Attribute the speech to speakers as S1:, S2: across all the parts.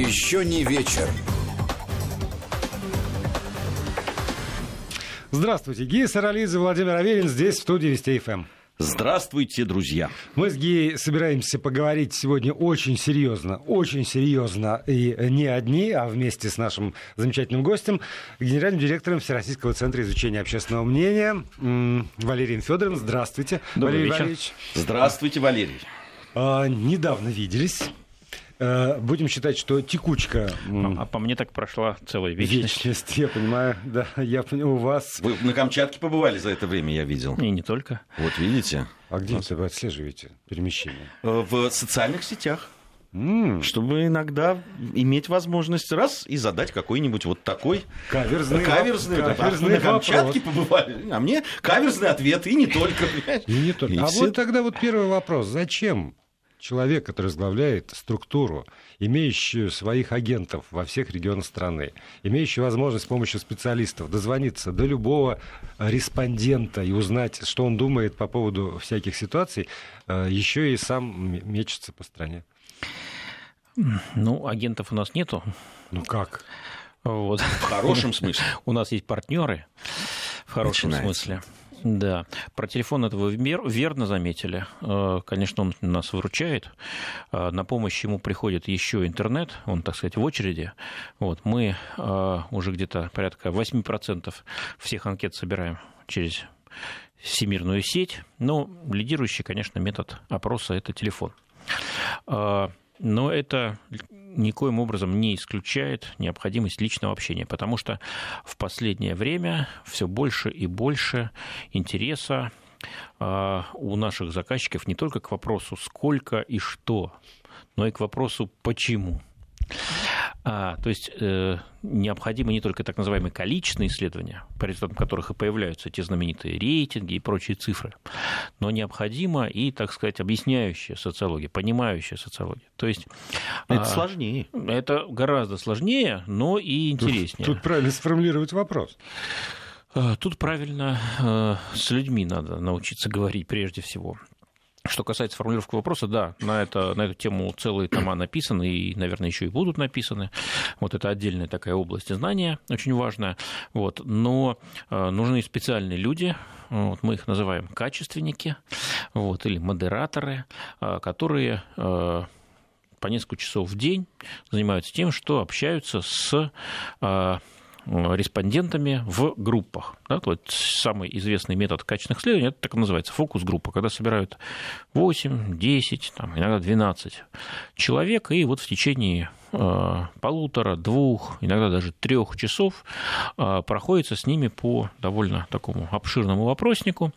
S1: Еще не вечер.
S2: Здравствуйте. Гия Саралидзе, Владимир Аверин здесь, в студии Вести ФМ.
S3: Здравствуйте, друзья.
S2: Мы с Гией собираемся поговорить сегодня очень серьезно, очень серьезно, и не одни, а вместе с нашим замечательным гостем, генеральным директором Всероссийского центра изучения общественного мнения Валерием Федоровым. Здравствуйте,
S3: Добрый Валерий вечер. Валерьевич. Здравствуйте, Валерий.
S2: А, недавно виделись. Э, будем считать, что текучка...
S4: А, а по мне так прошла целая вечность.
S2: Вечность, я понимаю, да, я понимаю, у вас...
S3: Вы на Камчатке побывали за это время, я видел.
S4: И не только.
S3: Вот видите.
S2: А где вы отслеживаете перемещение?
S3: Э, в социальных сетях. Mm. Чтобы иногда иметь возможность раз и задать какой-нибудь вот такой
S2: каверзный,
S3: каверзный, каверзный на Камчатке побывали, а мне каверзный ответ и не только.
S2: И не только. И а все... вот тогда вот первый вопрос: зачем человек, который возглавляет структуру, имеющую своих агентов во всех регионах страны, имеющий возможность с помощью специалистов дозвониться до любого респондента и узнать, что он думает по поводу всяких ситуаций, э, еще и сам мечется по стране.
S4: Ну, агентов у нас нету.
S2: Ну как?
S4: Вот.
S3: В хорошем смысле.
S4: У нас есть партнеры в хорошем Начинается. смысле. Да, про телефон этого верно заметили. Э, конечно, он нас выручает. Э, на помощь ему приходит еще интернет, он, так сказать, в очереди. Вот, мы э, уже где-то порядка 8% всех анкет собираем через всемирную сеть. Но лидирующий, конечно, метод опроса – это телефон. Но это никоим образом не исключает необходимость личного общения, потому что в последнее время все больше и больше интереса а, у наших заказчиков не только к вопросу сколько и что, но и к вопросу почему. А, то есть э, необходимы не только так называемые количественные исследования, по результатам которых и появляются те знаменитые рейтинги и прочие цифры, но необходима и, так сказать, объясняющая социология, понимающая социология. То есть
S3: это а, сложнее.
S4: Это гораздо сложнее, но и интереснее.
S2: Тут, тут правильно сформулировать вопрос.
S4: А, тут правильно э, с людьми надо научиться говорить прежде всего. Что касается формулировки вопроса, да, на, это, на эту тему целые тома написаны и, наверное, еще и будут написаны. Вот это отдельная такая область знания, очень важная. Вот. Но э, нужны специальные люди, вот, мы их называем качественники вот, или модераторы, э, которые э, по несколько часов в день занимаются тем, что общаются с Э, респондентами в группах. Да, вот самый известный метод качественных исследований, это так называется фокус-группа, когда собирают 8, 10, там, иногда 12 человек, и вот в течение э, полутора, двух, иногда даже трех часов э, проходится с ними по довольно такому обширному вопроснику.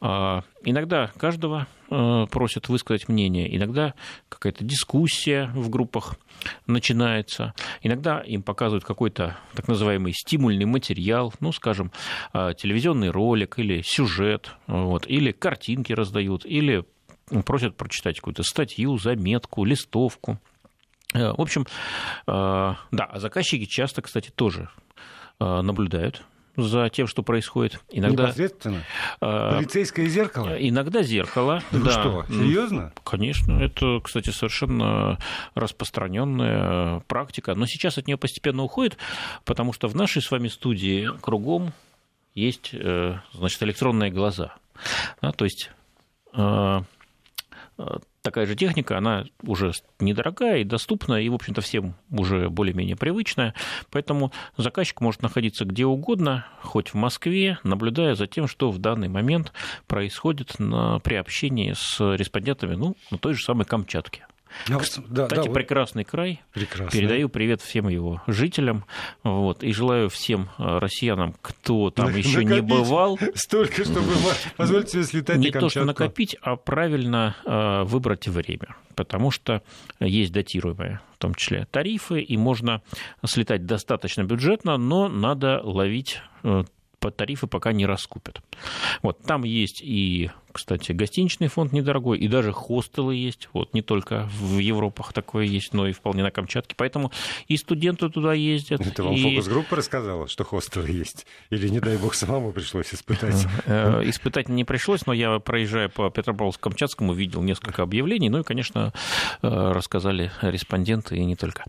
S4: Иногда каждого просят высказать мнение, иногда какая-то дискуссия в группах начинается. Иногда им показывают какой-то так называемый стимульный материал, ну, скажем, а, телевизионный ролик или сюжет, вот, или картинки раздают, или просят прочитать какую-то статью, заметку, листовку. Э, в общем, э, да, а заказчики часто, кстати, тоже наблюдают за тем, что происходит.
S2: Иногда, Непосредственно? Э, Полицейское зеркало?
S4: Иногда зеркало.
S2: Ну да. что, серьезно?
S4: Конечно, это, кстати, совершенно распространенная практика. Но сейчас от нее постепенно уходит, потому что в нашей с вами студии кругом есть э, значит, электронные глаза. Да, то есть э, такая же техника, она уже недорогая и доступная, и, в общем-то, всем уже более-менее привычная. Поэтому заказчик может находиться где угодно, хоть в Москве, наблюдая за тем, что в данный момент происходит на, при общении с респондентами ну, на той же самой Камчатке. Да, Кстати, да, прекрасный край. Прекрасный. Передаю привет всем его жителям. Вот, и желаю всем э, россиянам, кто там еще не бывал.
S2: Столько, чтобы позволить себе слетать
S4: Не то, что накопить, а правильно э, выбрать время. Потому что есть датируемые, в том числе, тарифы, и можно слетать достаточно бюджетно, но надо ловить э, тарифы пока не раскупят. Вот, там есть и кстати, гостиничный фонд недорогой, и даже хостелы есть, вот, не только в Европах такое есть, но и вполне на Камчатке, поэтому и студенты туда ездят.
S2: Это вам
S4: и...
S2: фокус-группа рассказала, что хостелы есть? Или, не дай бог, самому пришлось испытать?
S4: Э, испытать не пришлось, но я, проезжая по Петропавловску-Камчатскому, видел несколько объявлений, ну и, конечно, э, рассказали респонденты, и не только.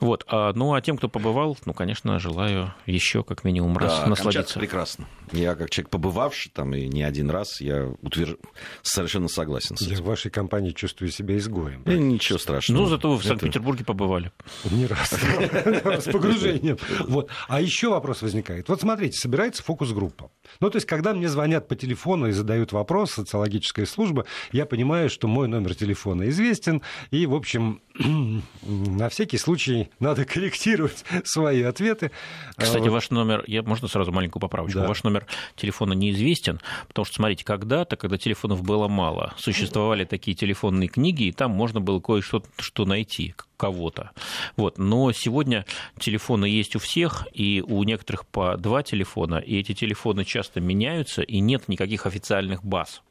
S4: Вот. А, ну, а тем, кто побывал, ну, конечно, желаю еще как минимум раз да, насладиться.
S3: прекрасно. Я, как человек, побывавший там и не один раз, я утвер... совершенно согласен с этим.
S2: Я в вашей компании чувствую себя изгоем.
S3: И ничего страшного.
S4: Ну, зато вы в Санкт-Петербурге побывали.
S2: Не раз. С погружением. Вот. А еще вопрос возникает. Вот смотрите, собирается фокус-группа. Ну, то есть, когда мне звонят по телефону и задают вопрос, социологическая служба, я понимаю, что мой номер телефона известен, и, в общем, на всякий случай надо корректировать свои ответы.
S4: Кстати, ваш номер, я можно сразу маленькую поправочку? Да. Ваш номер телефона неизвестен, потому что, смотрите, когда-то, когда телефонов было мало, существовали такие телефонные книги, и там можно было кое-что что найти, кого-то. Вот. Но сегодня телефоны есть у всех, и у некоторых по два телефона, и эти телефоны часто меняются, и нет никаких официальных баз.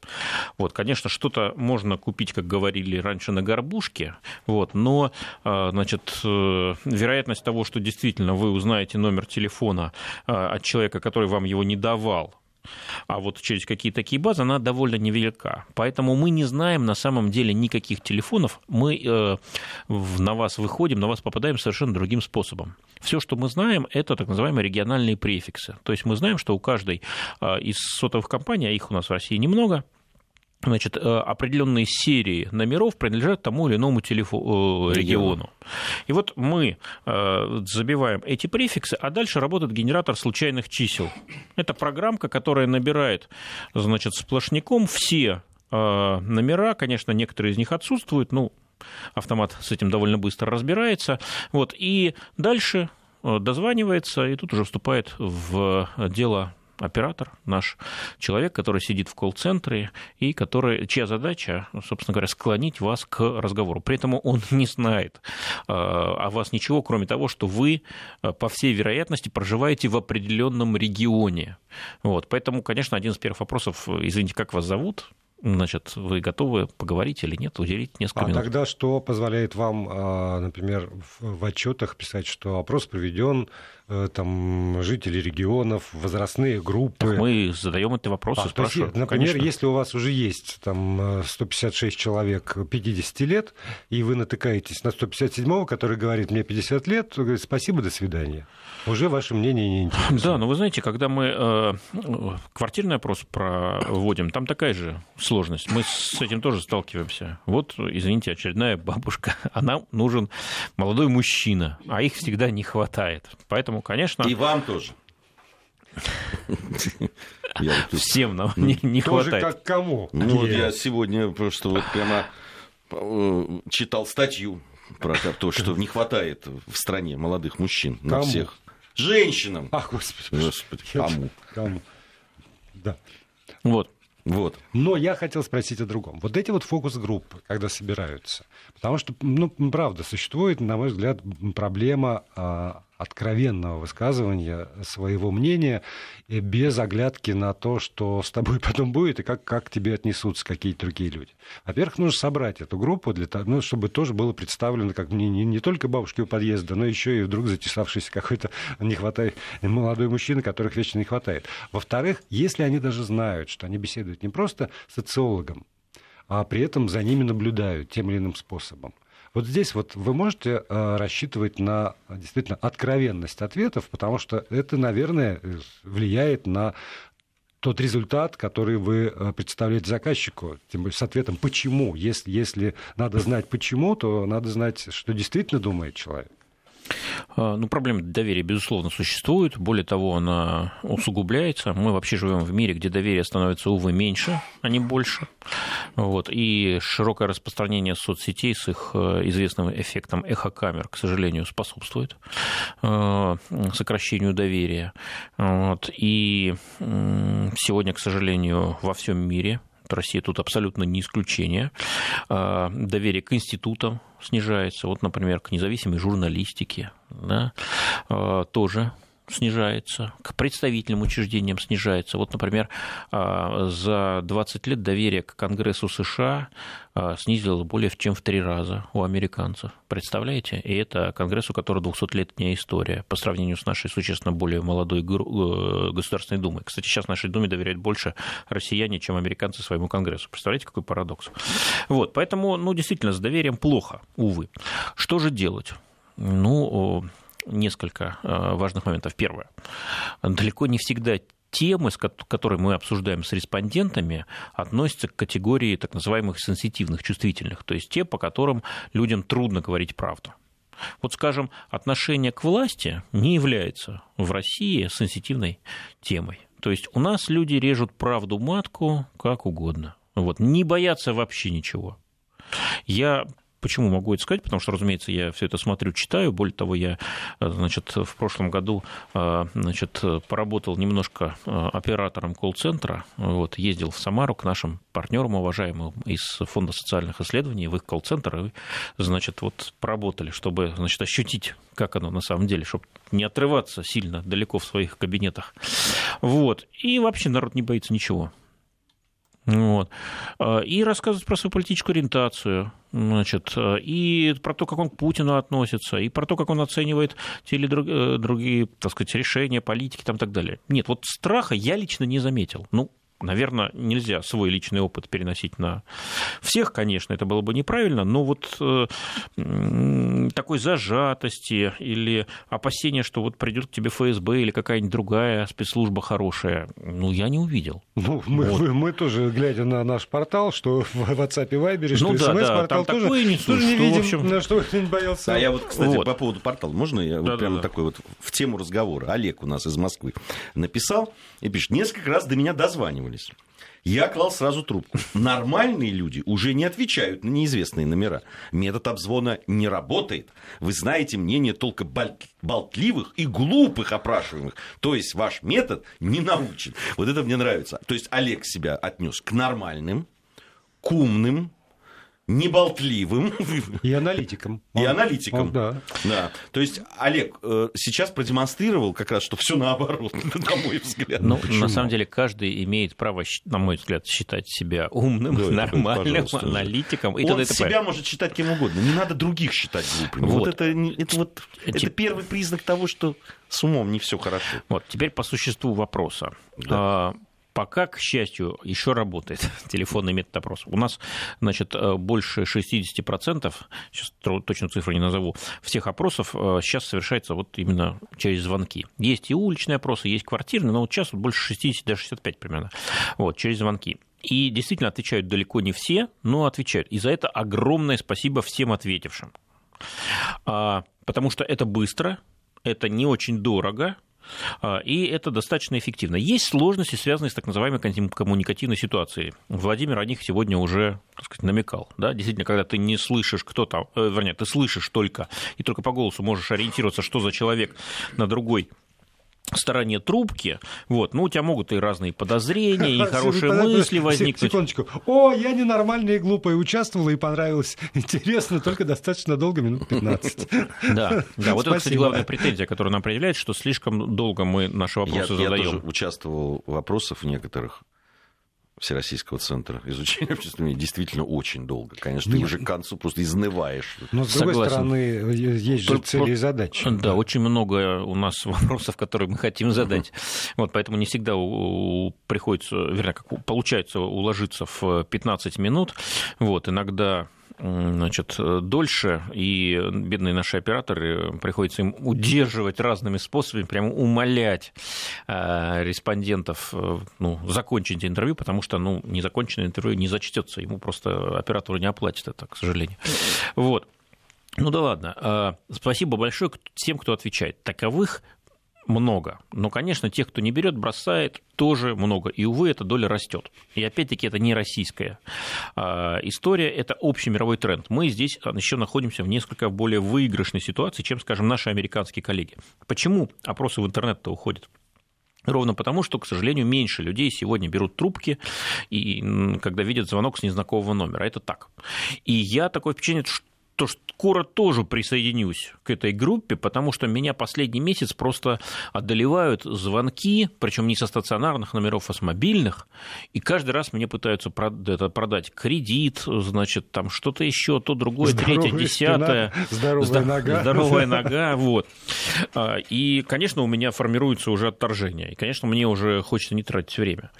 S4: Вот, конечно, что-то можно купить, как говорили раньше, на горбушке, вот, но а, значит, э, вероятность того, что действительно вы узнаете номер телефона а, от человека, который вам его не давал, а вот через какие такие базы она довольно невелика. Поэтому мы не знаем на самом деле никаких телефонов. Мы э, на вас выходим, на вас попадаем совершенно другим способом. Все, что мы знаем, это так называемые региональные префиксы. То есть мы знаем, что у каждой э, из сотовых компаний, а их у нас в России немного, значит, э, определенные серии номеров принадлежат тому или иному телефо- э, региону. И вот мы э, забиваем эти префиксы, а дальше работает генератор случайных чисел. Это программка, которая набирает значит, сплошняком все номера, конечно, некоторые из них отсутствуют, ну, автомат с этим довольно быстро разбирается. Вот, и дальше дозванивается, и тут уже вступает в дело оператор, наш человек, который сидит в колл-центре и который, чья задача, собственно говоря, склонить вас к разговору. При этом он не знает э, о вас ничего, кроме того, что вы, э, по всей вероятности, проживаете в определенном регионе. Вот. Поэтому, конечно, один из первых вопросов, извините, как вас зовут? Значит, вы готовы поговорить или нет, уделить несколько
S2: а
S4: минут?
S2: А тогда что позволяет вам, а, например, в отчетах писать, что опрос проведен Э, там, жители регионов, возрастные группы.
S4: Мы задаем эти вопросы, а, спрашиваем.
S2: Есть, например, Конечно. если у вас уже есть там 156 человек 50 лет, и вы натыкаетесь на 157-го, который говорит, мне 50 лет, говорит, спасибо, до свидания. Уже ваше мнение не интересно.
S4: Да, но вы знаете, когда мы э, квартирный опрос проводим, там такая же сложность. Мы с этим тоже сталкиваемся. Вот, извините, очередная бабушка, а нам нужен молодой мужчина, а их всегда не хватает. Поэтому конечно...
S3: И вам тоже.
S4: Всем нам не, хватает.
S2: как кому?
S3: Ну, вот я сегодня просто вот прямо э, читал статью про то, что не хватает в стране молодых мужчин на всех. Женщинам.
S2: Ах, господи. Господи,
S3: кому?
S2: Кому? Да.
S4: Вот.
S3: Вот.
S2: Но я хотел спросить о другом. Вот эти вот фокус-группы, когда собираются, потому что, ну, правда, существует, на мой взгляд, проблема а, откровенного высказывания своего мнения без оглядки на то, что с тобой потом будет и как, как к тебе отнесутся какие-то другие люди. Во-первых, нужно собрать эту группу, для того, ну, чтобы тоже было представлено, как не, не, не только бабушки у подъезда, но еще и вдруг затесавшийся какой-то не хватает, молодой мужчина, которых вечно не хватает. Во-вторых, если они даже знают, что они беседуют не просто социологом, а при этом за ними наблюдают тем или иным способом, вот здесь вот вы можете э, рассчитывать на действительно откровенность ответов, потому что это, наверное, влияет на тот результат, который вы э, представляете заказчику, тем более с ответом «почему?». Если, если надо знать «почему», то надо знать, что действительно думает человек.
S4: А, ну, проблема доверия, безусловно, существует. Более того, она усугубляется. Мы вообще живем в мире, где доверие становится, увы, меньше, а не больше. Вот. И широкое распространение соцсетей с их э, известным эффектом эхокамер, к сожалению, способствует э, сокращению доверия. Вот. И сегодня, к сожалению, во всем мире Россия тут абсолютно не исключение. А, доверие к институтам снижается. Вот, например, к независимой журналистике да, а, тоже снижается, к представительным учреждениям снижается. Вот, например, а, за 20 лет доверие к Конгрессу США а, снизилось более чем в три раза у американцев. Представляете? И это Конгресс, у которого 200-летняя история по сравнению с нашей существенно более молодой э, Государственной Думой. Кстати, сейчас нашей Думе доверяют больше россияне, чем американцы своему Конгрессу. Представляете, какой парадокс? Вот, поэтому, ну, действительно, с доверием плохо, увы. Что же делать? Ну, несколько э, важных моментов. Первое. Далеко не всегда темы, которые мы обсуждаем с респондентами, относятся к категории так называемых сенситивных, чувствительных, то есть те, по которым людям трудно говорить правду. Вот, скажем, отношение к власти не является в России сенситивной темой. То есть у нас люди режут правду матку как угодно. Вот, не боятся вообще ничего. Я Почему могу это сказать? Потому что, разумеется, я все это смотрю, читаю. Более того, я значит, в прошлом году значит, поработал немножко оператором колл-центра. Вот, ездил в Самару к нашим партнерам уважаемым из Фонда социальных исследований в их колл-центр. И, значит, вот поработали, чтобы значит, ощутить, как оно на самом деле, чтобы не отрываться сильно далеко в своих кабинетах. Вот. И вообще народ не боится ничего. Вот. А, и рассказывать про свою политическую ориентацию, значит, и про то, как он к Путину относится, и про то, как он оценивает те или э, другие, так сказать, решения, политики там, и так далее. Нет, вот страха я лично не заметил. Ну, наверное, нельзя свой личный опыт переносить на всех, конечно, это было бы неправильно, но вот э, такой зажатости или опасения, что вот придет к тебе ФСБ или какая-нибудь другая спецслужба хорошая, ну, я не увидел.
S2: Ну, мы, вот. мы, мы тоже, глядя на наш портал, что в WhatsApp и Viber, что ну, да, смс-портал да, тоже,
S4: несут, тоже не видим, общем...
S2: на что не боялся.
S3: А я вот, кстати, вот. по поводу портала, можно я да, вот да, прямо да. такой вот в тему разговора, Олег у нас из Москвы написал и пишет, несколько раз до меня дозванивали дозванивались. Я клал сразу трубку. Нормальные люди уже не отвечают на неизвестные номера. Метод обзвона не работает. Вы знаете мнение только болтливых и глупых опрашиваемых. То есть ваш метод не научен. Вот это мне нравится. То есть Олег себя отнес к нормальным, к умным, неболтливым.
S2: И аналитиком.
S3: И аналитиком. Он, да. да. То есть Олег э, сейчас продемонстрировал как раз, что все наоборот, на мой взгляд.
S4: Ну, на самом деле, каждый имеет право, на мой взгляд, считать себя умным, да, нормальным, аналитиком.
S3: И Он себя может считать кем угодно. Не надо других считать глупыми. Вот, вот это, это, вот, это первый признак того, что с умом не все хорошо.
S4: Вот, теперь по существу вопроса. Да. Пока, к счастью, еще работает телефонный метод опроса. У нас, значит, э, больше 60%, сейчас точно цифру не назову, всех опросов э, сейчас совершается вот именно через звонки. Есть и уличные опросы, есть квартирные, но вот сейчас больше 60, даже 65 примерно, вот, через звонки. И действительно отвечают далеко не все, но отвечают. И за это огромное спасибо всем ответившим. А, потому что это быстро, это не очень дорого, и это достаточно эффективно. Есть сложности, связанные с так называемой коммуникативной ситуацией. Владимир о них сегодня уже так сказать, намекал. Да? Действительно, когда ты не слышишь, кто там, э, вернее, ты слышишь только, и только по голосу можешь ориентироваться, что за человек на другой стороне трубки, вот, ну, у тебя могут и разные подозрения, и хорошие мысли возникнуть.
S2: Секундочку. О, я ненормальная и глупая, участвовала и понравилось. Интересно, только достаточно долго, минут 15.
S4: Да, да, вот это, кстати, главная претензия, которая нам предъявляет, что слишком долго мы наши вопросы задаем. Я тоже
S3: участвовал в вопросах некоторых, Всероссийского центра изучения общественного мнения действительно очень долго. Конечно, ты уже к концу просто изнываешь.
S2: Но, с другой Согласен. стороны, есть же цели и задачи.
S4: Да, очень много у нас вопросов, которые мы хотим задать. Вот, поэтому не всегда приходится, вернее, как получается уложиться в 15 минут. Вот, иногда значит, дольше, и бедные наши операторы, приходится им удерживать разными способами, прямо умолять э, респондентов э, ну, закончить интервью, потому что ну, незаконченное интервью не зачтется, ему просто оператору не оплатят это, к сожалению. Вот. Ну да ладно. Э, спасибо большое всем, кто отвечает. Таковых много. Но, конечно, тех, кто не берет, бросает, тоже много. И, увы, эта доля растет. И опять-таки это не российская а, история, это общий мировой тренд. Мы здесь еще находимся в несколько более выигрышной ситуации, чем, скажем, наши американские коллеги. Почему опросы в интернет-то уходят? Ровно потому, что, к сожалению, меньше людей сегодня берут трубки, и когда видят звонок с незнакомого номера. Это так. И я такое впечатление, то скоро тоже присоединюсь к этой группе, потому что меня последний месяц просто одолевают звонки, причем не со стационарных номеров, а с мобильных, и каждый раз мне пытаются продать кредит, значит, там что-то еще, то другое, Здоровая третье, десятое.
S2: Спина, здоровая Здор- нога.
S4: Здоровая нога, вот. А, и, конечно, у меня формируется уже отторжение, и, конечно, мне уже хочется не тратить время.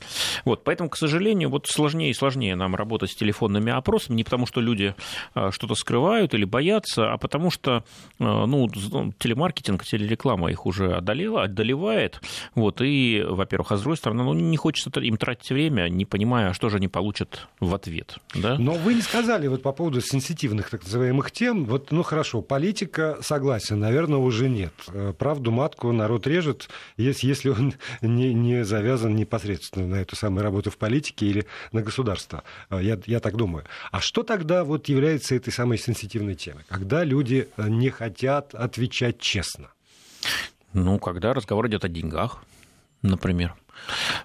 S4: Вот, поэтому, к сожалению, вот сложнее и сложнее нам работать с телефонными опросами, не потому что люди а, что-то скрывают, или боятся, а потому что э, ну, телемаркетинг, телереклама их уже одолела, одолевает. Вот, и, во-первых, а с другой стороны, ну, не хочется им тратить время, не понимая, что же они получат в ответ. Да?
S2: Но вы не сказали вот по поводу сенситивных так называемых тем. Вот, ну хорошо, политика согласен, наверное, уже нет. Э, правду матку народ режет, если он не, не завязан непосредственно на эту самую работу в политике или на государство. Э, я, я так думаю. А что тогда вот является этой самой сенситивной сенситивной темы, когда люди э, не хотят отвечать честно?
S4: Ну, когда разговор идет о деньгах, например.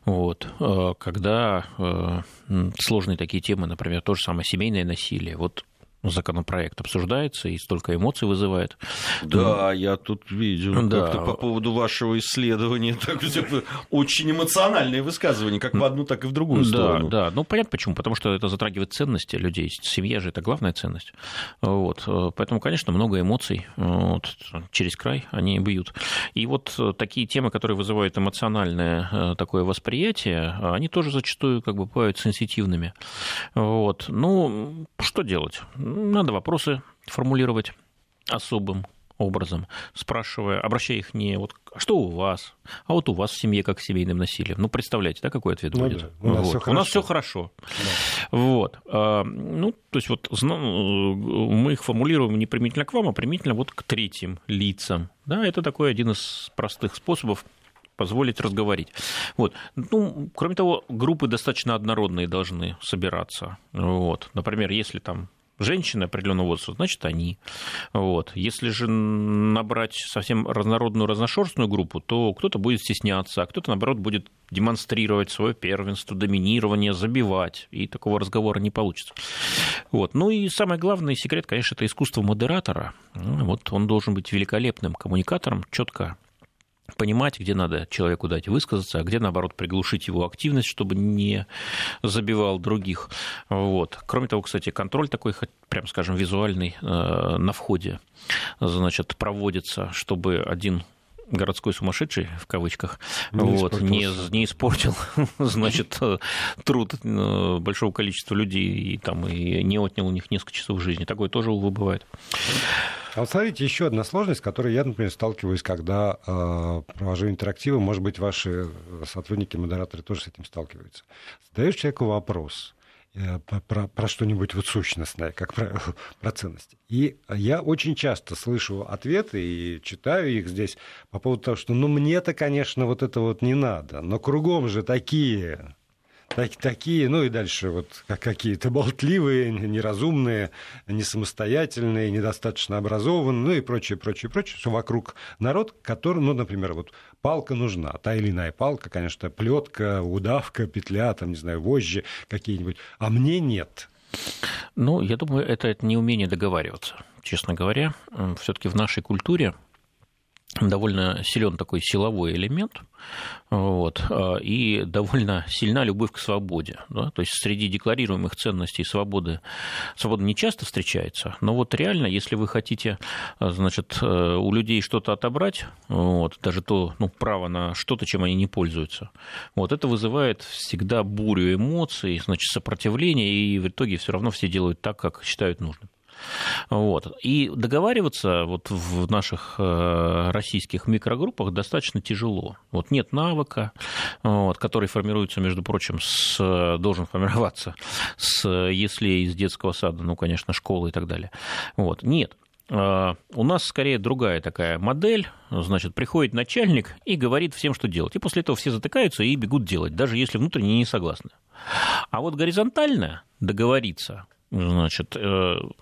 S4: Вот. Э, когда э, сложные такие темы, например, то же самое семейное насилие. Вот законопроект обсуждается и столько эмоций вызывает.
S3: Да, я тут видел да. как-то по поводу вашего исследования так, очень эмоциональные высказывания, как в одну, так и в другую
S4: да,
S3: сторону.
S4: Да, ну понятно почему, потому что это затрагивает ценности людей. Семья же это главная ценность. Вот. Поэтому, конечно, много эмоций вот, через край они бьют. И вот такие темы, которые вызывают эмоциональное э, такое восприятие, они тоже зачастую как бы бывают сенситивными. Вот. Ну, что делать? Надо вопросы формулировать особым образом, спрашивая, обращая их не вот а что у вас, а вот у вас в семье как с семейным насилием. Ну, представляете, да, какой ответ ну, будет? Да. У, нас вот. у нас все хорошо. Да. Вот. А, ну, то есть вот мы их формулируем не применительно к вам, а применительно вот к третьим лицам. Да, это такой один из простых способов позволить разговорить. Вот. Ну, кроме того, группы достаточно однородные должны собираться. Вот. Например, если там женщины определенного возраста, значит, они. Вот. Если же набрать совсем разнородную, разношерстную группу, то кто-то будет стесняться, а кто-то, наоборот, будет демонстрировать свое первенство, доминирование, забивать, и такого разговора не получится. Вот. Ну и самый главный секрет, конечно, это искусство модератора. Вот он должен быть великолепным коммуникатором, четко понимать, где надо человеку дать высказаться, а где, наоборот, приглушить его активность, чтобы не забивал других. Вот. Кроме того, кстати, контроль такой, прям скажем, визуальный э, на входе, значит, проводится, чтобы один городской сумасшедший, в кавычках, не вот, не, не испортил, значит, труд э, большого количества людей и, там, и не отнял у них несколько часов жизни. Такое тоже, увы, бывает.
S2: А вот смотрите, еще одна сложность, с которой я, например, сталкиваюсь, когда э, провожу интерактивы, может быть, ваши сотрудники, модераторы тоже с этим сталкиваются. Задаешь человеку вопрос, э, про, про что-нибудь вот сущностное, как правило, про ценности. И я очень часто слышу ответы и читаю их здесь по поводу того, что ну мне-то, конечно, вот это вот не надо, но кругом же такие так, такие, ну и дальше вот как какие-то болтливые, неразумные, несамостоятельные, недостаточно образованные, ну и прочее, прочее, прочее, что вокруг народ, который, ну, например, вот палка нужна, та или иная палка, конечно, плетка, удавка, петля, там, не знаю, вожжи какие-нибудь, а мне нет.
S4: Ну, я думаю, это, это неумение договариваться, честно говоря. Все-таки в нашей культуре довольно силен такой силовой элемент, вот, а, и довольно сильна любовь к свободе. Да? То есть среди декларируемых ценностей свободы свобода не часто встречается, но вот реально, если вы хотите а, значит, э, у людей что-то отобрать, вот, даже то ну, право на что-то, чем они не пользуются, вот, это вызывает всегда бурю эмоций, значит, сопротивление, и в итоге все равно все делают так, как считают нужным. Вот. И договариваться вот в наших э, российских микрогруппах достаточно тяжело. Вот нет навыка, вот, который формируется, между прочим, с, должен формироваться с, если из детского сада, ну, конечно, школы и так далее. Вот. Нет, э, у нас скорее другая такая модель. Значит, приходит начальник и говорит всем, что делать. И после этого все затыкаются и бегут делать, даже если внутренне не согласны. А вот горизонтально договориться значит, э,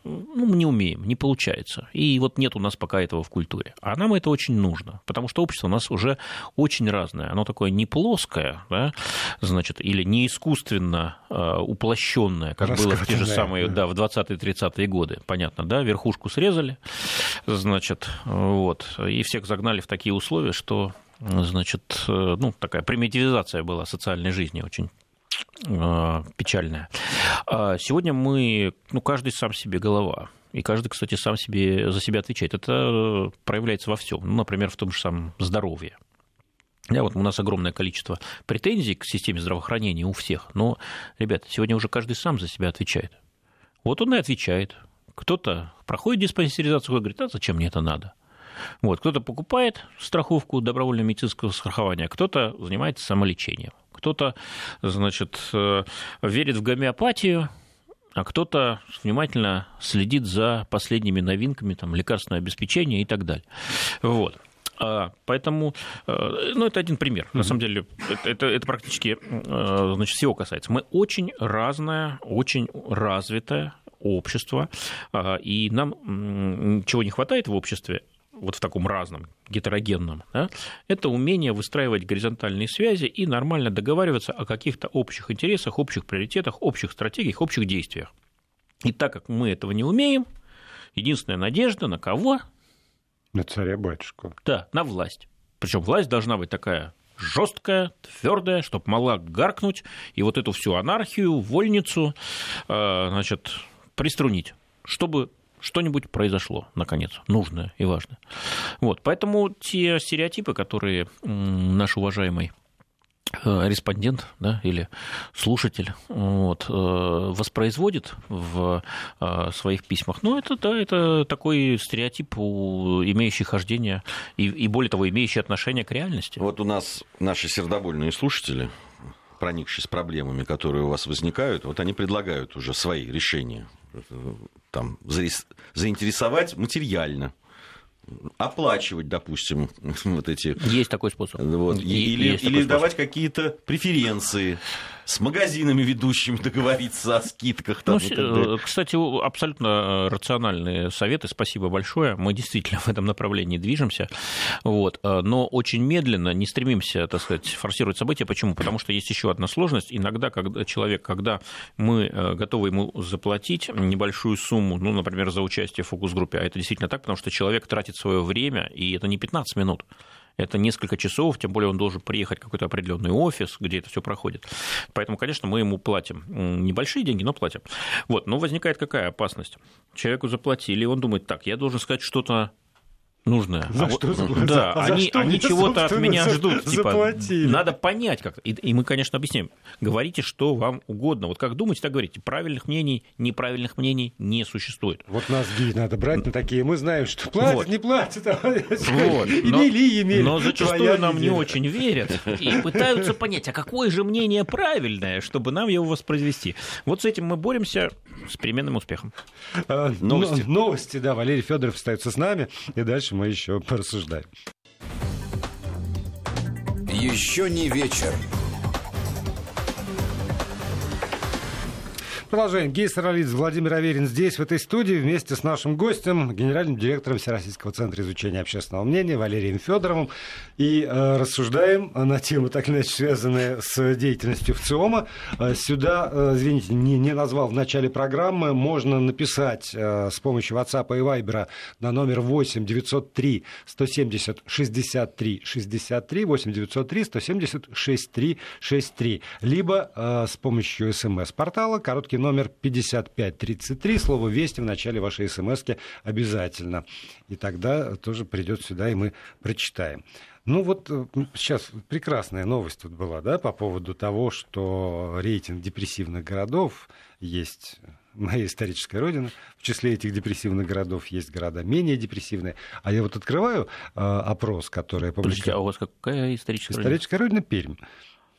S4: ну, мы не умеем, не получается. И вот нет у нас пока этого в культуре. А нам это очень нужно, потому что общество у нас уже очень разное. Оно такое не плоское, да, значит, или не искусственно э, уплощенное, как было в те же самые, да, в 20-30-е годы. Понятно, да, верхушку срезали, значит, вот, и всех загнали в такие условия, что значит, э, ну, такая примитивизация была социальной жизни очень печальная. А сегодня мы, ну, каждый сам себе голова. И каждый, кстати, сам себе за себя отвечает. Это проявляется во всем. Ну, например, в том же самом здоровье. Да, вот у нас огромное количество претензий к системе здравоохранения у всех. Но, ребята, сегодня уже каждый сам за себя отвечает. Вот он и отвечает. Кто-то проходит диспансеризацию и говорит, а зачем мне это надо? Вот, кто-то покупает страховку добровольного медицинского страхования, кто-то занимается самолечением кто-то, значит, э, верит в гомеопатию, а кто-то внимательно следит за последними новинками, там, лекарственное обеспечение и так далее. Вот. А, поэтому, э, ну, это один пример. На самом деле, это, это, практически э, значит, всего касается. Мы очень разное, очень развитое общество, а, и нам чего не хватает в обществе, вот в таком разном, гетерогенном, да, это умение выстраивать горизонтальные связи и нормально договариваться о каких-то общих интересах, общих приоритетах, общих стратегиях, общих действиях. И так как мы этого не умеем, единственная надежда на кого?
S2: На царя-батюшку.
S4: Да, на власть. Причем власть должна быть такая жесткая, твердая, чтобы могла гаркнуть и вот эту всю анархию, вольницу, э, значит, приструнить, чтобы что-нибудь произошло, наконец, нужное и важное. Вот, поэтому те стереотипы, которые наш уважаемый э, респондент да, или слушатель вот, э, воспроизводит в э, своих письмах. Ну, это, да, это такой стереотип, имеющий хождение и, и, более того, имеющий отношение к реальности.
S3: Вот у нас наши сердобольные слушатели, проникшись проблемами, которые у вас возникают, вот они предлагают уже свои решения там, заинтересовать материально оплачивать, допустим, вот эти...
S4: Есть такой способ.
S3: Вот, или или давать какие-то преференции с магазинами ведущими договориться о скидках. Там,
S4: ну, кстати, абсолютно рациональные советы, спасибо большое. Мы действительно в этом направлении движемся, вот. но очень медленно, не стремимся, так сказать, форсировать события. Почему? Потому что есть еще одна сложность. Иногда когда человек, когда мы э, готовы ему заплатить небольшую сумму, ну, например, за участие в фокус-группе, а это действительно так, потому что человек тратит свое время, и это не 15 минут, это несколько часов, тем более он должен приехать в какой-то определенный офис, где это все проходит. Поэтому, конечно, мы ему платим небольшие деньги, но платим. Вот, но возникает какая опасность? Человеку заплатили, он думает, так, я должен сказать что-то нужное.
S2: За а что
S4: вот, Да, а они, они чего-то от меня ждут. Типа, заплатили? надо понять как и, и мы, конечно, объясним. Говорите, что вам угодно. Вот как думаете, так говорите. Правильных мнений, неправильных мнений не существует.
S2: Вот нас гид надо брать на такие. Мы знаем, что платят, вот. не платят. А
S4: вот. Имели, имели. Но зачастую нам не очень верят и пытаются понять, а какое же мнение правильное, чтобы нам его воспроизвести. Вот с этим мы боремся с переменным успехом.
S2: А, новости. Новости, да. Валерий Федоров остается с нами. И дальше мы еще порассуждаем.
S1: Еще не вечер.
S2: Продолжаем. Гейсер Алиц, Владимир Аверин здесь, в этой студии, вместе с нашим гостем, генеральным директором Всероссийского центра изучения общественного мнения Валерием Федоровым. И э, рассуждаем на тему, так или иначе, связанные с деятельностью ВЦИОМа. Э, сюда, э, извините, не, не назвал в начале программы, можно написать э, с помощью WhatsApp и Viber на номер 8 903 170 63 63 8 903 170 63 63 либо э, с помощью смс-портала короткий номер 5533, слово «Вести» в начале вашей смс обязательно. И тогда тоже придет сюда, и мы прочитаем. Ну вот э, сейчас прекрасная новость тут была, да, по поводу того, что рейтинг депрессивных городов есть моя историческая родина. В числе этих депрессивных городов есть города менее депрессивные. А я вот открываю э, опрос, который я
S4: Подождите, а у вас какая историческая,
S2: историческая родина? Историческая родина Пермь.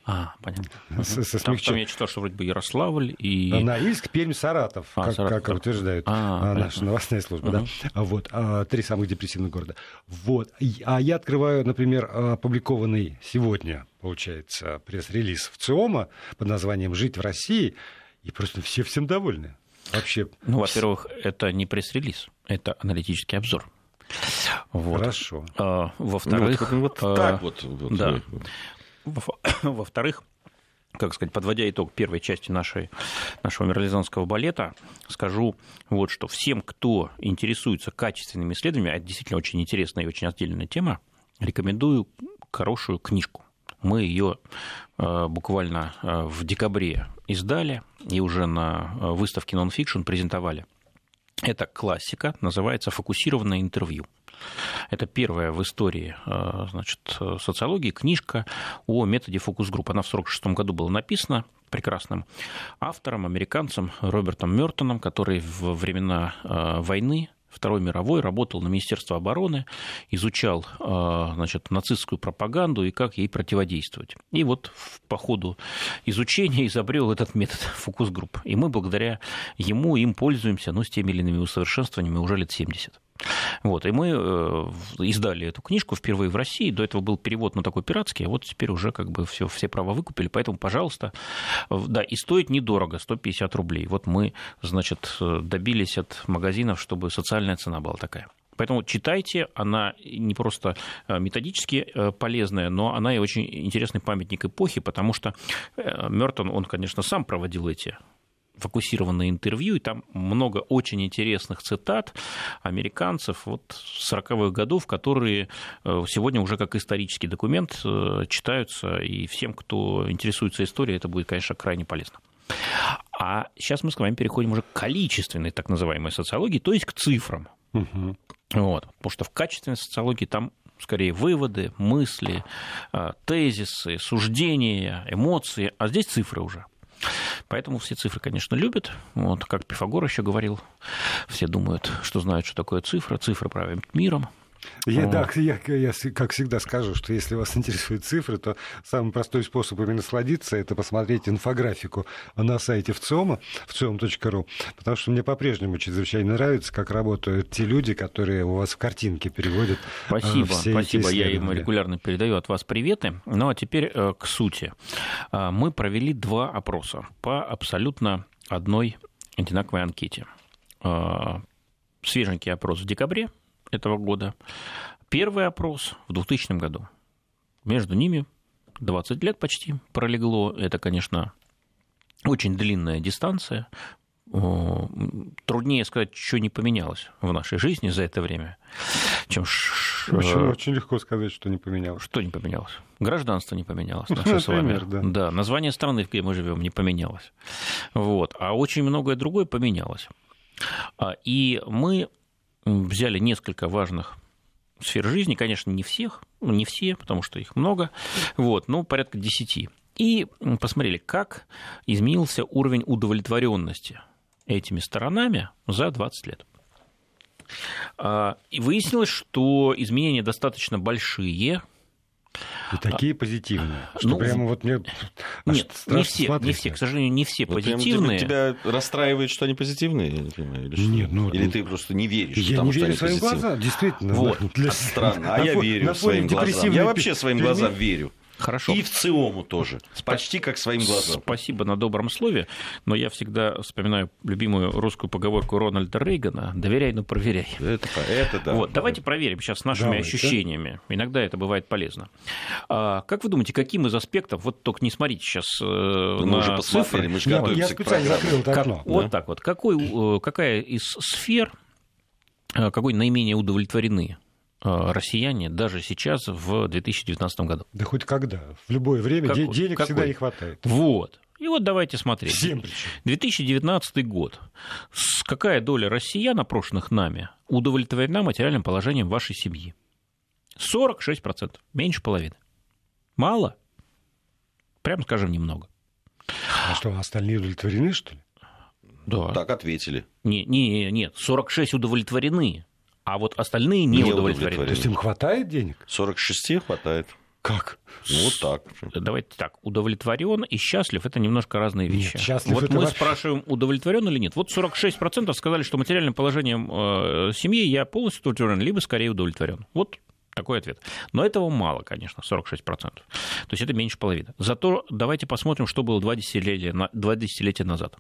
S4: А, понятно. С, со там, там я читал, что вроде бы Ярославль и...
S2: Норильск, Пермь, Саратов, а, как, Саратов, как утверждают а, наша новостная служба. Uh-huh. Да? Вот, а, три самых депрессивных города. Вот. А я открываю, например, опубликованный сегодня, получается, пресс-релиз в ЦИОМа под названием «Жить в России», и просто все всем довольны. вообще...
S4: Ну, во-первых, это не пресс-релиз, это аналитический обзор.
S2: Вот. Хорошо.
S4: А, во-вторых... Ну, вот, вот так
S3: а, вот.
S4: вот да. Во-вторых, как сказать, подводя итог первой части нашей, нашего мерлизанского балета, скажу вот что. Всем, кто интересуется качественными исследованиями, а это действительно очень интересная и очень отдельная тема, рекомендую хорошую книжку. Мы ее э, буквально э, в декабре издали и уже на э, выставке Nonfiction презентовали. Это классика, называется «Фокусированное интервью». Это первая в истории значит, социологии книжка о методе фокус-групп. Она в 1946 году была написана прекрасным автором, американцем Робертом Мертоном, который в времена войны Второй мировой, работал на Министерство обороны, изучал а, значит, нацистскую пропаганду и как ей противодействовать. И вот по ходу изучения изобрел этот метод фокус-групп. И мы благодаря ему им пользуемся, ну, с теми или иными усовершенствованиями уже лет 70. Вот, и мы э, издали эту книжку впервые в России. До этого был перевод на такой пиратский, а вот теперь уже как бы все, все права выкупили. Поэтому, пожалуйста, да, и стоит недорого, 150 рублей. Вот мы, значит, добились от магазинов, чтобы социальная цена была такая. Поэтому читайте, она не просто э, методически э, полезная, но она и очень интересный памятник эпохи, потому что Мертон, он, конечно, сам проводил эти фокусированное интервью, и там много очень интересных цитат американцев вот 40-х годов, которые э, сегодня уже как исторический документ э, читаются, и всем, кто интересуется историей, это будет, конечно, крайне полезно. А сейчас мы с вами переходим уже к количественной так называемой социологии, то есть к цифрам. Угу. Вот, потому что в качественной социологии там скорее выводы, мысли, э, тезисы, суждения, эмоции, а здесь цифры уже. Поэтому все цифры, конечно, любят. Вот, как Пифагор еще говорил, все думают, что знают, что такое цифра. Цифра правит миром.
S2: Я, да, я, я, как всегда скажу, что если вас интересуют цифры, то самый простой способ ими насладиться – это посмотреть инфографику на сайте ВЦИОМа, вциом.ру, потому что мне по-прежнему чрезвычайно нравится, как работают те люди, которые у вас в картинке переводят
S4: а, Спасибо, все спасибо. Я им регулярно передаю от вас приветы. Ну, а теперь э, к сути. А, мы провели два опроса по абсолютно одной одинаковой анкете. Свеженький опрос в декабре этого года. Первый опрос в 2000 году. Между ними 20 лет почти пролегло. Это, конечно, очень длинная дистанция. Труднее сказать, что не поменялось в нашей жизни за это время, чем...
S2: Очень, э, очень легко сказать, что не поменялось.
S4: Что не поменялось? Гражданство не поменялось наше ну, с вами. Да. да, название страны, где мы живем, не поменялось. Вот. А очень многое другое поменялось. А, и мы взяли несколько важных сфер жизни, конечно, не всех, ну, не все, потому что их много, вот, но порядка десяти. И посмотрели, как изменился уровень удовлетворенности этими сторонами за 20 лет. А, и выяснилось, что изменения достаточно большие,
S2: и такие а, позитивные, что ну, прямо вот мне
S4: Нет, не все, смотреть. не все, к сожалению, не все вот позитивные.
S3: Тебя расстраивает, что они позитивные, я не понимаю, или что?
S2: Нет, ну,
S3: или ты просто не веришь,
S2: я
S3: потому,
S2: не верю своим глазам, действительно.
S3: Вот, для... странно, а я верю своим глазам. Я вообще своим глазам верю.
S4: Хорошо.
S3: И в ЦИОМу тоже. Почти как своим глазам.
S4: Спасибо на добром слове, но я всегда вспоминаю любимую русскую поговорку Рональда Рейгана «доверяй, но проверяй».
S3: Это, это да.
S4: Вот, давайте проверим сейчас нашими Давайте. ощущениями. Иногда это бывает полезно. А, как вы думаете, каким из аспектов, вот только не смотрите сейчас э, мы на уже цифры.
S3: Мы же я, я специально закрыл
S4: это окно. Как, да? Вот так вот. Какой, э, какая из сфер, э, какой наименее удовлетворены россияне даже сейчас в 2019 году.
S2: Да хоть когда, в любое время как, денег какой? всегда не хватает.
S4: Вот. И вот давайте смотреть.
S2: Всем причем.
S4: 2019 год. Какая доля россиян, опрошенных нами, удовлетворена материальным положением вашей семьи? 46%. Меньше половины. Мало? Прямо скажем, немного.
S2: А что, остальные удовлетворены, что ли?
S3: Да. Так ответили.
S4: Не, не, нет, 46 удовлетворены а вот остальные не, не удовлетворены.
S2: То есть им хватает денег?
S3: 46 хватает.
S2: Как?
S3: Ну, вот так.
S4: Давайте так. Удовлетворен и счастлив это немножко разные вещи.
S2: Нет, счастлив
S4: вот
S2: это
S4: мы
S2: вообще...
S4: спрашиваем, удовлетворен или нет. Вот 46% сказали, что материальным положением э, семьи я полностью удовлетворен, либо скорее удовлетворен. Вот Такой ответ. Но этого мало, конечно, 46%. То есть это меньше половины. Зато давайте посмотрим, что было два десятилетия, два десятилетия назад.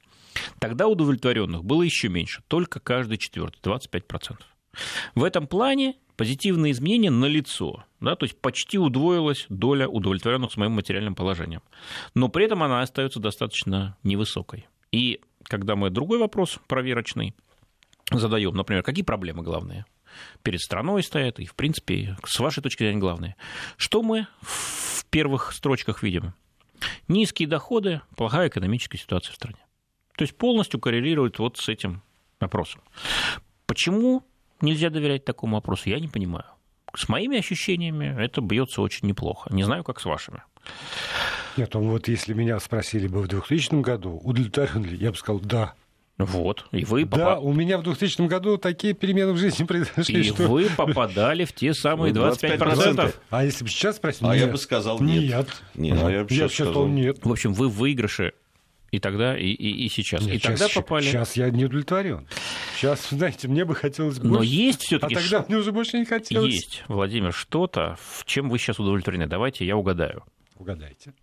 S4: Тогда удовлетворенных было еще меньше, только каждый четвертый, 25%. В этом плане позитивные изменения налицо, да, то есть почти удвоилась доля удовлетворенных с моим материальным положением. Но при этом она остается достаточно невысокой. И когда мы другой вопрос проверочный задаем, например, какие проблемы главные? перед страной стоят, и, в принципе, с вашей точки зрения, главное. Что мы в первых строчках видим? Низкие доходы, плохая экономическая ситуация в стране. То есть полностью коррелирует вот с этим вопросом. Почему нельзя доверять такому вопросу, я не понимаю. С моими ощущениями это бьется очень неплохо. Не знаю, как с вашими.
S2: Нет, ну вот если меня спросили бы в 2000 году, удовлетворен ли, я бы сказал, да.
S4: Вот, и вы...
S2: Да, у меня в 2000 году такие перемены в жизни произошли,
S4: И что... вы попадали в те самые 25%. 25%.
S2: А если бы сейчас спросили...
S3: А нет. я бы сказал нет.
S2: Нет.
S3: нет.
S2: А я бы сейчас сказал нет.
S4: В общем, вы в выигрыше и тогда, и, и, и сейчас. Нет, и
S2: сейчас,
S4: тогда попали.
S2: Сейчас я не удовлетворен. Сейчас, знаете, мне бы хотелось больше.
S4: Но есть все-таки.
S2: А тогда мне уже больше не хотелось.
S4: Есть, Владимир, что-то, в чем вы сейчас удовлетворены. Давайте я угадаю.
S2: Угадайте.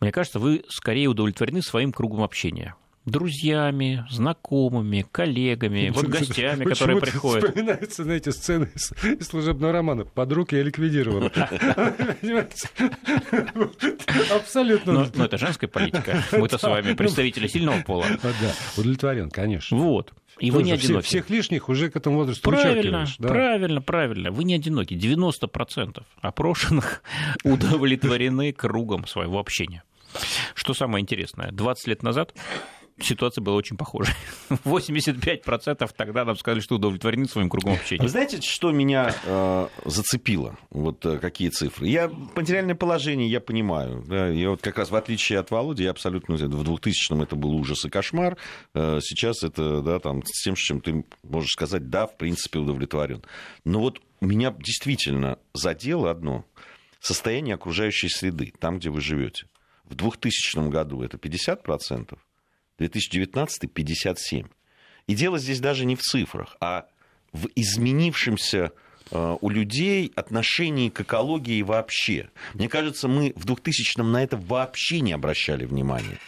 S4: Мне кажется, вы скорее удовлетворены своим кругом общения друзьями, знакомыми, коллегами, вот гостями, которые приходят.
S2: Вспоминаются, знаете, сцены из, из служебного романа. Подруг я ликвидирован. Абсолютно.
S4: Но, но это женская политика. Мы-то с вами представители сильного пола.
S2: Да, удовлетворен, конечно.
S4: Вот. И вы не одиноки.
S2: Всех лишних уже к этому возрасту
S4: Правильно, правильно, правильно. Вы не одиноки. 90% опрошенных удовлетворены кругом своего общения. Что самое интересное, 20 лет назад ситуация была очень похожа. 85% тогда нам сказали, что удовлетворены своим кругом общения.
S3: Вы знаете, что меня э, зацепило? Вот э, какие цифры? Я материальное положение я понимаю. Да, я вот как раз в отличие от Володи, я абсолютно... В 2000-м это был ужас и кошмар. Э, сейчас это, да, там, с тем, с чем ты можешь сказать, да, в принципе, удовлетворен. Но вот меня действительно задело одно. Состояние окружающей среды, там, где вы живете. В 2000 году это 50%, 2019 – 57. И дело здесь даже не в цифрах, а в изменившемся э, у людей отношении к экологии вообще. Мне кажется, мы в 2000-м на это вообще не обращали внимания.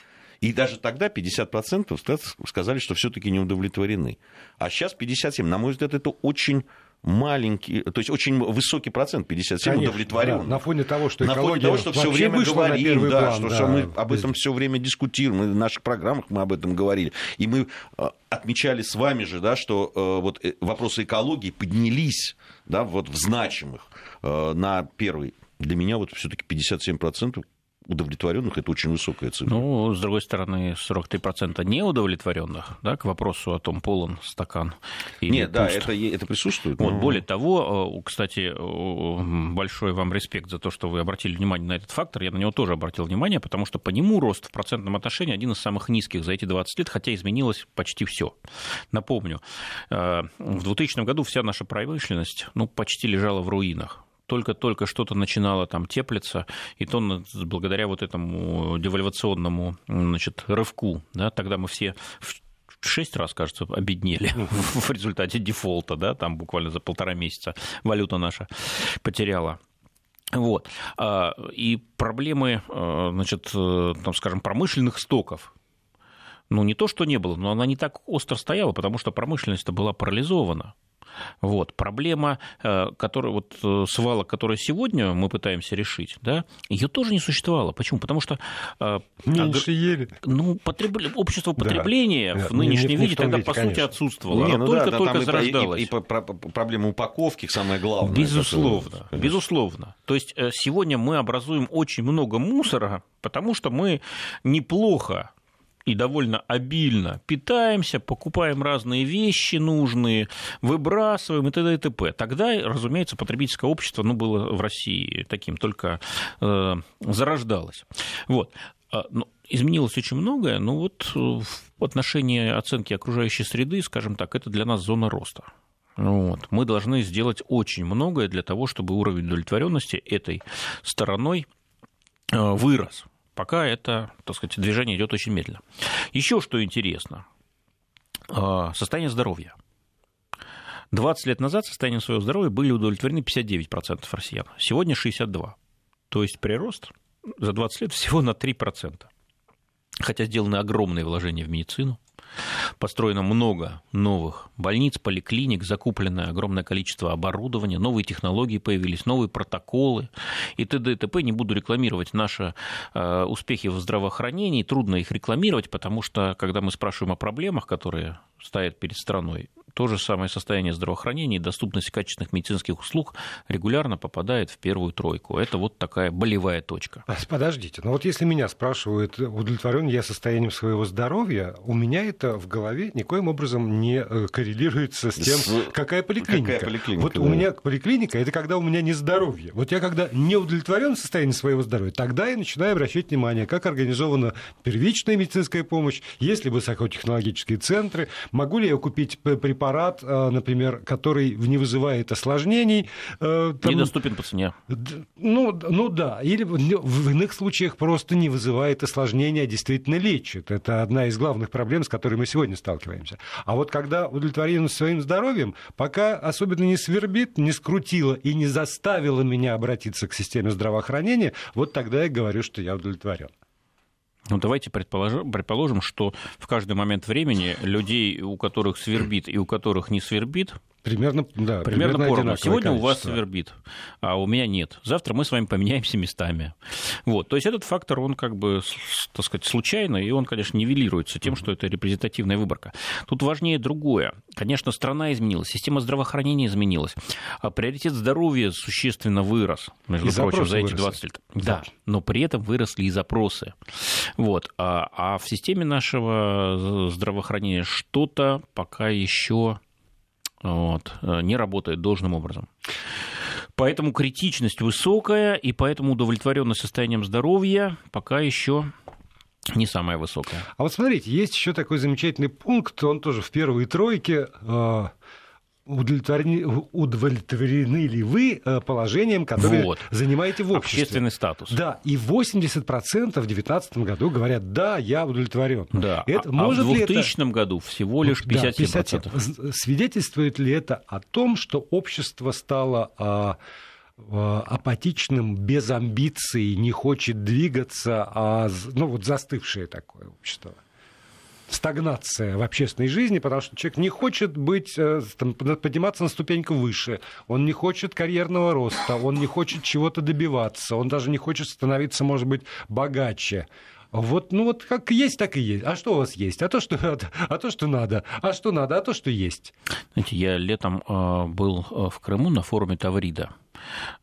S3: И даже тогда 50% сказали, что все-таки не удовлетворены. А сейчас 57%. На мой взгляд, это очень маленький, то есть очень высокий процент, 57 Конечно, удовлетворен. Да,
S2: на фоне того, что
S3: на фоне того, что все время говорим, да, план, что, да. что мы об этом все время дискутируем, мы в наших программах мы об этом говорили, и мы э, отмечали с вами же, да, что э, вот э, вопросы экологии поднялись, да, вот в значимых на первый. Для меня вот все-таки 57 процентов удовлетворенных это очень высокая цифра.
S4: Ну, с другой стороны, 43% неудовлетворенных, да, к вопросу о том, полон стакан.
S3: Или Нет, пуст. да, это, это присутствует.
S4: Вот, но... Более того, э, кстати, э, большой вам респект за то, что вы обратили внимание на этот фактор. Я на него тоже обратил внимание, потому что по нему рост в процентном отношении один из самых низких за эти 20 лет, хотя изменилось почти все. Напомню, э, в 2000 году вся наша промышленность ну, почти лежала в руинах только-только что-то начинало там теплиться, и то благодаря вот этому девальвационному значит, рывку, да, тогда мы все в шесть раз, кажется, обеднели в результате дефолта, да, там буквально за полтора месяца валюта наша потеряла. Вот. А, и проблемы, а, значит, э, там, скажем, промышленных стоков, ну, не то, что не было, но она не так остро стояла, потому что промышленность была парализована. Вот. Проблема, э, которая, вот, э, свалок, которую сегодня мы пытаемся решить, да, ее тоже не существовало. Почему? Потому что...
S2: Э, Меньше аг... ели.
S4: Ну, потреб... общество потребления да. в нынешнем не, не виде тогда, виде, по конечно. сути, отсутствовало. Не, ну только, да, только зарождалось.
S3: И, и, и проблема упаковки самое главное.
S4: Безусловно. Это, безусловно. То есть сегодня мы образуем очень много мусора, потому что мы неплохо и довольно обильно питаемся, покупаем разные вещи нужные, выбрасываем и т.д. и т.п. Тогда, разумеется, потребительское общество ну, было в России таким, только э, зарождалось. Вот. А, ну, изменилось очень многое, но вот э, в отношении оценки окружающей среды, скажем так, это для нас зона роста. Вот. Мы должны сделать очень многое для того, чтобы уровень удовлетворенности этой стороной э, вырос пока это, так сказать, движение идет очень медленно. Еще что интересно, а, состояние здоровья. 20 лет назад состоянием своего здоровья были удовлетворены 59% россиян, сегодня 62%. То есть прирост за 20 лет всего на 3%. Хотя сделаны огромные вложения в медицину, Построено много новых больниц, поликлиник, закуплено огромное количество оборудования, новые технологии появились, новые протоколы и т.д. и т.п. Не буду рекламировать наши э, успехи в здравоохранении, трудно их рекламировать, потому что, когда мы спрашиваем о проблемах, которые стоят перед страной, то же самое состояние здравоохранения и доступность качественных медицинских услуг регулярно попадает в первую тройку. Это вот такая болевая точка.
S2: Подождите, но вот если меня спрашивают, удовлетворен я состоянием своего здоровья, у меня это в голове никоим образом не э, коррелируется с тем, с... какая поликлиника. Какая поликлиника вот да. у меня поликлиника это когда у меня не здоровье. Вот я когда не удовлетворен состоянием своего здоровья, тогда я начинаю обращать внимание, как организована первичная медицинская помощь, есть ли высокотехнологические центры, могу ли я купить препараты препарат, э, например, который не вызывает осложнений.
S4: Э, там, Недоступен по цене.
S2: Ну, ну да, или в иных случаях просто не вызывает осложнения, а действительно лечит. Это одна из главных проблем, с которой мы сегодня сталкиваемся. А вот когда удовлетворенность своим здоровьем, пока особенно не свербит, не скрутило и не заставило меня обратиться к системе здравоохранения, вот тогда я говорю, что я удовлетворен.
S4: Ну, давайте предположим, предположим, что в каждый момент времени людей, у которых свербит и у которых не свербит,
S2: Примерно, да,
S4: примерно, примерно поровну. Сегодня количество. у вас свербит, а у меня нет. Завтра мы с вами поменяемся местами. Вот. То есть этот фактор, он как бы, так сказать, случайный, и он, конечно, нивелируется тем, что это репрезентативная выборка. Тут важнее другое. Конечно, страна изменилась, система здравоохранения изменилась, а приоритет здоровья существенно вырос, между и прочим, за эти 20 лет. Да, но при этом выросли и запросы. Вот. А, а в системе нашего здравоохранения что-то пока еще вот, э, не работает должным образом. Поэтому критичность высокая, и поэтому удовлетворенность состоянием здоровья пока еще не самая высокая.
S2: А вот смотрите, есть еще такой замечательный пункт, он тоже в первой тройке. Э, удовлетворены, удовлетворены ли вы э, положением, которое вот. занимаете в обществе.
S4: Общественный статус.
S2: Да, и 80% в 2019 году говорят, да, я удовлетворен.
S4: Да, это, а, может а в 2000 это... году всего лишь 57%. Да,
S2: 57. Свидетельствует ли это о том, что общество стало а, а, апатичным, без амбиций, не хочет двигаться, а ну, вот застывшее такое общество? Стагнация в общественной жизни, потому что человек не хочет быть, э, там, подниматься на ступеньку выше, он не хочет карьерного роста, он не хочет чего-то добиваться, он даже не хочет становиться, может быть, богаче. Вот, ну вот как есть, так и есть. А что у вас есть? А то, что, а, а то, что надо. А что надо? А то, что есть.
S4: Знаете, я летом э, был э, в Крыму на форуме Таврида.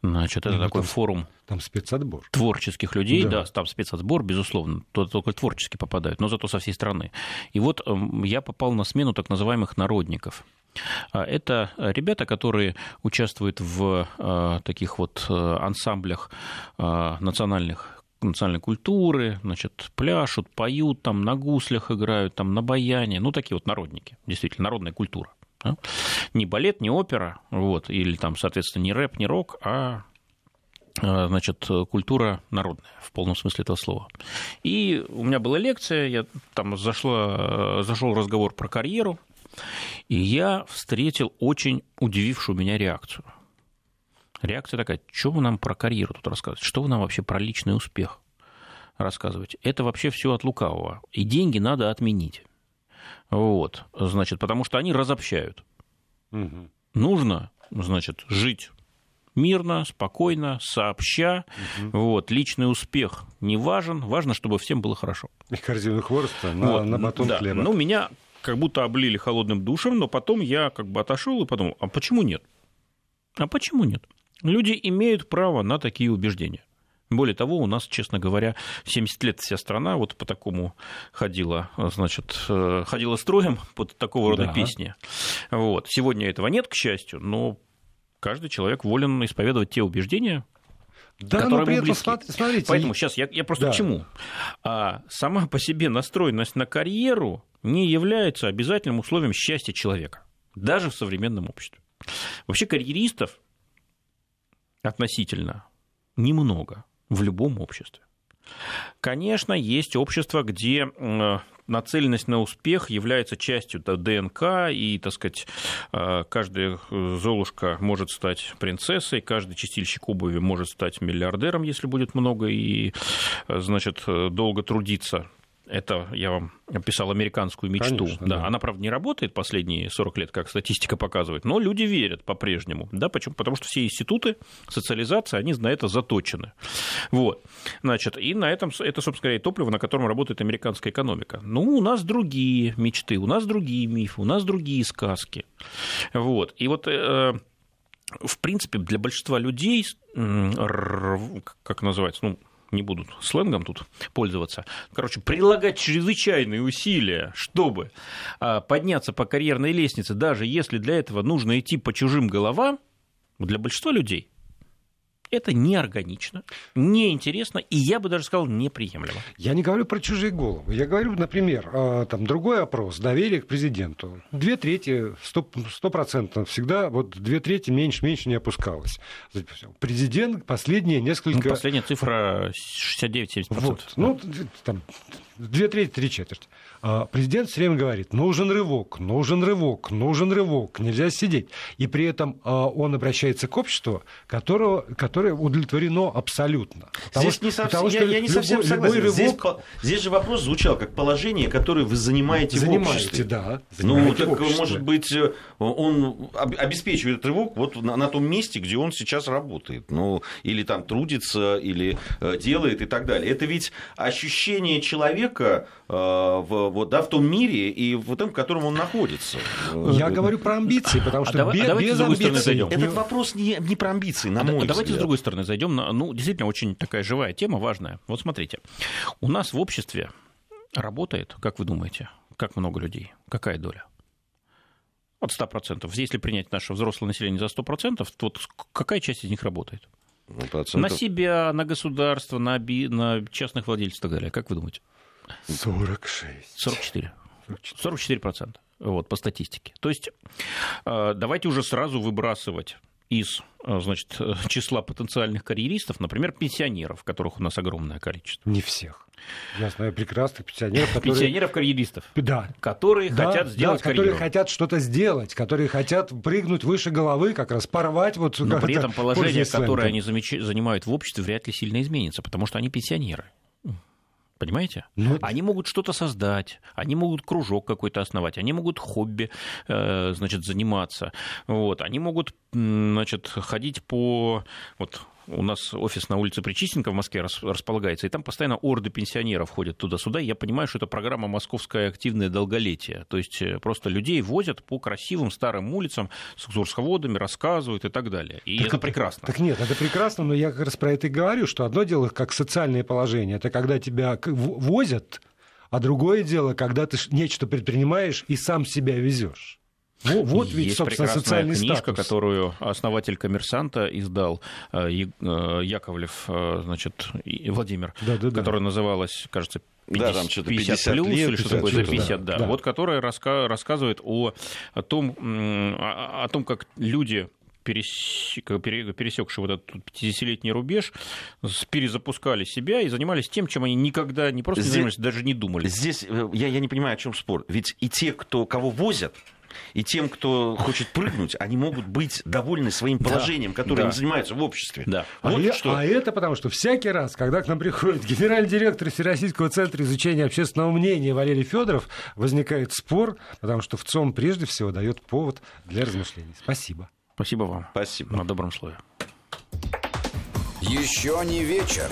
S4: Значит, это ну, такой
S2: там,
S4: форум
S2: там спецотбор.
S4: Творческих людей, да. да, там спецотбор, безусловно, только творчески попадают, но зато со всей страны. И вот эм, я попал на смену так называемых народников. А, это ребята, которые участвуют в э, таких вот ансамблях национальных национальной культуры, значит, пляшут, поют, там на гуслях играют, там на баяне, ну, такие вот народники, действительно, народная культура. Да? Не балет, не опера, вот, или там, соответственно, не рэп, не рок, а, а значит, культура народная в полном смысле этого слова. И у меня была лекция, я там зашла, зашел разговор про карьеру, и я встретил очень удивившую меня реакцию. Реакция такая, что вы нам про карьеру тут рассказываете? Что вы нам вообще про личный успех рассказываете? Это вообще все от лукавого. И деньги надо отменить. Вот, значит, потому что они разобщают. Угу. Нужно, значит, жить мирно, спокойно, сообща. Угу. Вот, личный успех не важен, важно, чтобы всем было хорошо.
S2: И корзину хвороста на, вот, на батон
S4: да.
S2: хлеба.
S4: Ну, меня как будто облили холодным душем, но потом я как бы отошел и подумал, а почему нет? А почему нет? Люди имеют право на такие убеждения. Более того, у нас, честно говоря, 70 лет вся страна вот по такому ходила, значит, э, ходила строем под такого рода да. песни. Вот. Сегодня этого нет, к счастью, но каждый человек волен исповедовать те убеждения, да, которые но при ему близки. Этом, смотрите, Поэтому сейчас я, я просто да. к чему? А сама по себе настроенность на карьеру не является обязательным условием счастья человека, даже в современном обществе. Вообще карьеристов относительно немного в любом обществе. Конечно, есть общества, где нацеленность на успех является частью ДНК, и, так сказать, э, каждая золушка может стать принцессой, каждый чистильщик обуви может стать миллиардером, если будет много и, э, значит, долго трудиться. Это я вам описал американскую мечту. Конечно, да. Да. Она, правда, не работает последние 40 лет, как статистика показывает, но люди верят по-прежнему. Да, почему? Потому что все институты социализации, они на это заточены. Вот. Значит, и на этом, это, собственно говоря, топливо, на котором работает американская экономика. Ну, у нас другие мечты, у нас другие мифы, у нас другие сказки. Вот. И вот э, в принципе, для большинства людей, как называется, ну, не будут сленгом тут пользоваться, короче, прилагать чрезвычайные усилия, чтобы а, подняться по карьерной лестнице, даже если для этого нужно идти по чужим головам, для большинства людей это неорганично, неинтересно, и я бы даже сказал, неприемлемо.
S2: Я не говорю про чужие головы. Я говорю, например, а, там, другой опрос, доверие к президенту. Две трети, сто процентов всегда, вот две трети меньше, меньше не опускалось. Президент последние несколько...
S4: Ну, последняя цифра 69-70%. Вот,
S2: ну, там, две трети, три четверти. А, президент все время говорит, нужен рывок, нужен рывок, нужен рывок, нельзя сидеть. И при этом а, он обращается к обществу, которого, которое удовлетворено абсолютно.
S3: Потому здесь что, не совсем, я, я не любой, совсем согласен. Рывок... Здесь, здесь же вопрос звучал как положение, которое вы занимаете,
S2: занимаете
S3: в обществе.
S2: Да,
S3: занимаете ну, так, может быть, э, он обеспечивает рывок вот на, на том месте, где он сейчас работает. Ну, или там трудится, или э, делает и так далее. Это ведь ощущение человека э, в вот, да, в том мире и в том, в котором он находится.
S2: Я говорю про амбиции, потому а что а без, давайте без амбиций...
S3: Этот вопрос не, не про амбиции, на а мой
S4: Давайте
S3: взгляд.
S4: с другой стороны зайдем. На, ну, действительно, очень такая живая тема, важная. Вот смотрите, у нас в обществе работает, как вы думаете, как много людей? Какая доля? От 100%. Если принять наше взрослое население за 100%, то вот какая часть из них работает? Ну, процентов... На себя, на государство, на, би... на частных владельцев и так далее. Как вы думаете?
S2: 46.
S4: 44. 44 процента. Вот, по статистике. То есть э, давайте уже сразу выбрасывать из э, значит, числа потенциальных карьеристов, например, пенсионеров, которых у нас огромное количество.
S2: Не всех. Я знаю прекрасных пенсионеров,
S4: которые... Пенсионеров-карьеристов.
S2: Да.
S4: Которые да, хотят сделать
S2: да, которые хотят что-то сделать, которые хотят прыгнуть выше головы, как раз порвать вот...
S4: Но при этом положение, которое они занимают в обществе, вряд ли сильно изменится, потому что они пенсионеры. Понимаете? Ну, они могут что-то создать, они могут кружок какой-то основать, они могут хобби, э, значит, заниматься. Вот, они могут, значит, ходить по... Вот, у нас офис на улице Причистенко в Москве располагается, и там постоянно орды пенсионеров ходят туда-сюда. Я понимаю, что это программа «Московское активное долголетие». То есть э, просто людей возят по красивым старым улицам с экскурсоводами, рассказывают и так далее. И так, это прекрасно.
S2: Так нет, это прекрасно, но я как раз про это и говорю, что одно дело как социальное положение, это когда тебя возят, а другое дело, когда ты нечто предпринимаешь и сам себя везешь.
S4: Ну, вот ведь, Есть собственно, социальный книжка, статус. которую основатель коммерсанта издал, э, э, Яковлев, э, значит, Владимир, да, да, которая да. называлась, кажется, 50, да, там что-то 50, 50 плюс лет, или что такое, за 50, да, да. да. Вот которая раска- рассказывает о, о, том, о, о том, как люди пересекшие вот этот 50-летний рубеж, перезапускали себя и занимались тем, чем они никогда не просто здесь, не занимались, даже не думали.
S3: Здесь я, я не понимаю, о чем спор. Ведь и те, кто, кого возят, и тем, кто хочет прыгнуть, они могут быть довольны своим положением, которым да. они занимаются в обществе.
S2: Да. Вот а, что... а это потому, что всякий раз, когда к нам приходит генеральный директор Всероссийского центра изучения общественного мнения Валерий Федоров, возникает спор, потому что в ЦОМ прежде всего дает повод для размышлений. Спасибо.
S4: Спасибо вам.
S3: Спасибо.
S4: На добром слове.
S1: Еще не вечер.